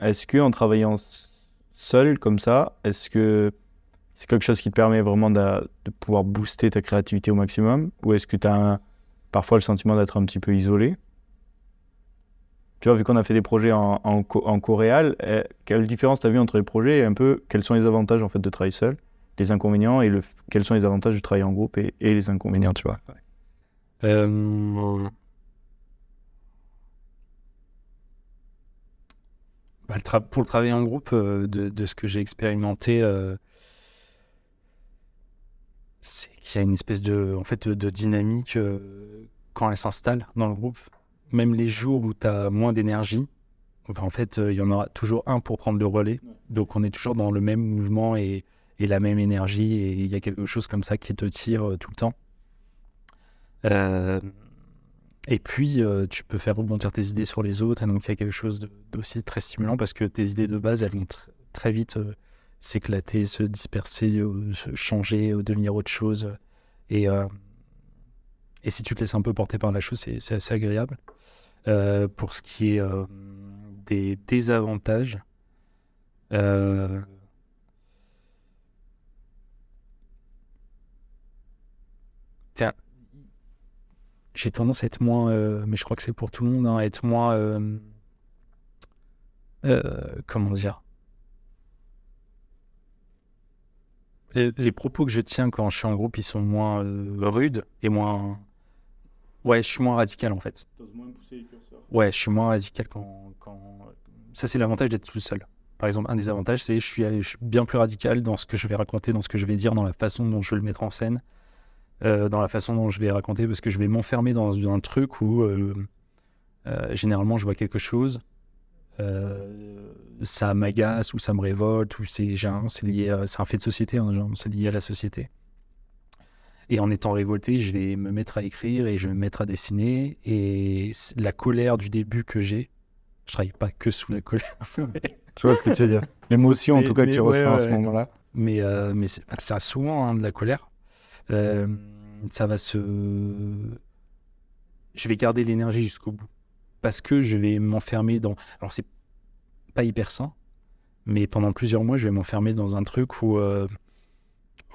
Est-ce que en travaillant seul comme ça, est-ce que c'est quelque chose qui te permet vraiment de, pouvoir booster ta créativité au maximum? Ou est-ce que tu as parfois le sentiment d'être un petit peu isolé? Tu vois, vu qu'on a fait des projets en, en, en coréal, eh, quelle différence tu as vu entre les projets et un peu quels sont les avantages en fait de travailler seul, les inconvénients et le, quels sont les avantages de travailler en groupe et, et les inconvénients, tu vois? Euh... Pour le travail en groupe, euh, de, de, ce que j'ai expérimenté, euh, c'est qu'il y a une espèce de, en fait, de, dynamique euh, quand elle s'installe dans le groupe. Même les jours où tu as moins d'énergie, en fait, il y en aura toujours un pour prendre le relais. Donc on est toujours dans le même mouvement et, et la même énergie et il y a quelque chose comme ça qui te tire tout le temps. Euh, et puis, euh, tu peux faire rebondir tes idées sur les autres. Et donc, il y a quelque chose d'aussi très stimulant parce que tes idées de base, elles vont très vite euh, s'éclater, se disperser, se changer, devenir autre chose. Et, et si tu te laisses un peu porter par la chose, c'est assez agréable. pour ce qui est des désavantages, Tiens, j'ai tendance à être moins, euh, mais je crois que c'est pour tout le monde, hein, à être moins, euh, euh, comment dire, les, propos que je tiens quand je suis en groupe, ils sont moins rudes et moins, ouais, je suis moins radical en fait. Moins ouais, je suis moins radical quand, quand... ça c'est l'avantage d'être tout seul. Par exemple, un des avantages, c'est je suis, je suis bien plus radical dans ce que je vais raconter, dans ce que je vais dire, dans la façon dont je vais le mettre en scène. Euh, dans la façon dont je vais raconter, parce que je vais m'enfermer dans un truc où euh, euh, généralement je vois quelque chose, ça m'agace ou ça me révolte, ou c'est lié, c'est un fait de société, hein, c'est lié à la société. Et en étant révolté, je vais me mettre à écrire et je vais me mettre à dessiner. Et la colère du début que j'ai, je travaille pas que sous la colère. tu vois ce que tu veux dire L'émotion, en tout cas, que tu ressens à ce moment-là. Mais, mais c'est souvent hein, de la colère. Euh, ça va se. Je vais garder l'énergie jusqu'au bout. Parce que je vais m'enfermer dans. Alors, c'est pas hyper sain, mais pendant plusieurs mois, je vais m'enfermer dans un truc où, euh,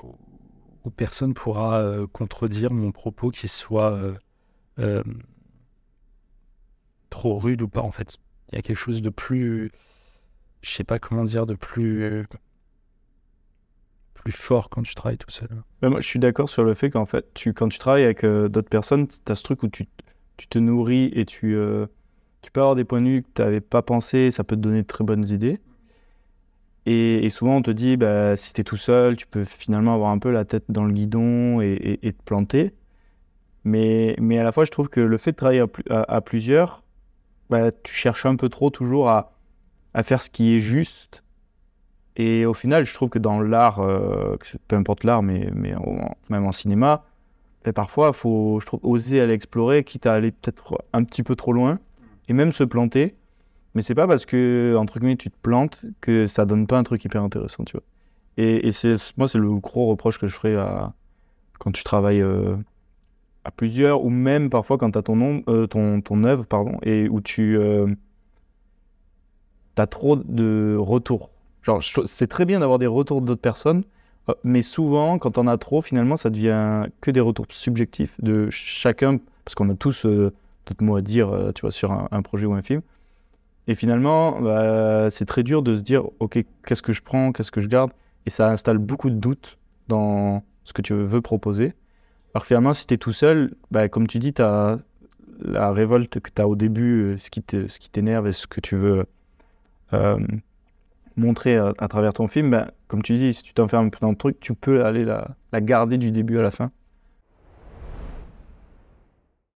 où personne pourra euh, contredire mon propos qui soit trop rude ou pas, en fait. Il y a quelque chose de plus. Je sais pas comment dire, de plus plus fort quand tu travailles tout seul. moi, je suis d'accord sur le fait qu'en fait, quand tu travailles avec euh, d'autres personnes, tu as ce truc où tu, tu te nourris et tu, euh, tu peux avoir des points de vue que tu n'avais pas pensé, ça peut te donner de très bonnes idées. Et, souvent, on te dit, bah, si tu es tout seul, tu peux finalement avoir un peu la tête dans le guidon et, te planter. Mais, mais à la fois, je trouve que le fait de travailler à, à, plusieurs, bah, tu cherches un peu trop toujours à, à faire ce qui est juste et au final, je trouve que dans l'art, euh, peu importe l'art, mais, même en cinéma, ben, parfois, il faut oser aller explorer, quitte à aller peut-être un petit peu trop loin, et même se planter. Mais c'est pas parce que, entre guillemets, tu te plantes que ça donne pas un truc hyper intéressant, tu vois. Et, c'est, moi, c'est le gros reproche que je ferais à, quand tu travailles euh, à plusieurs, ou même parfois quand tu as ton, euh, ton, ton œuvre, pardon, et où tu as trop de retours Genre, c'est très bien d'avoir des retours d'autres personnes, euh, mais souvent, quand on a trop, finalement, ça devient que des retours subjectifs de chacun, parce qu'on a tous euh, d'autres mots à dire, euh, tu vois, sur un, projet ou un film. Et finalement, bah, c'est très dur de se dire, ok, qu'est-ce que je prends, qu'est-ce que je garde, et ça installe beaucoup de doutes dans ce que tu veux proposer. Alors finalement, si tu es tout seul, bah, comme tu dis, tu as la révolte que tu as au début, ce qui t'énerve et ce que tu veux montrer à, travers ton film, ben, comme tu dis, si tu t'enfermes dans le truc, tu peux aller la, la garder du début à la fin.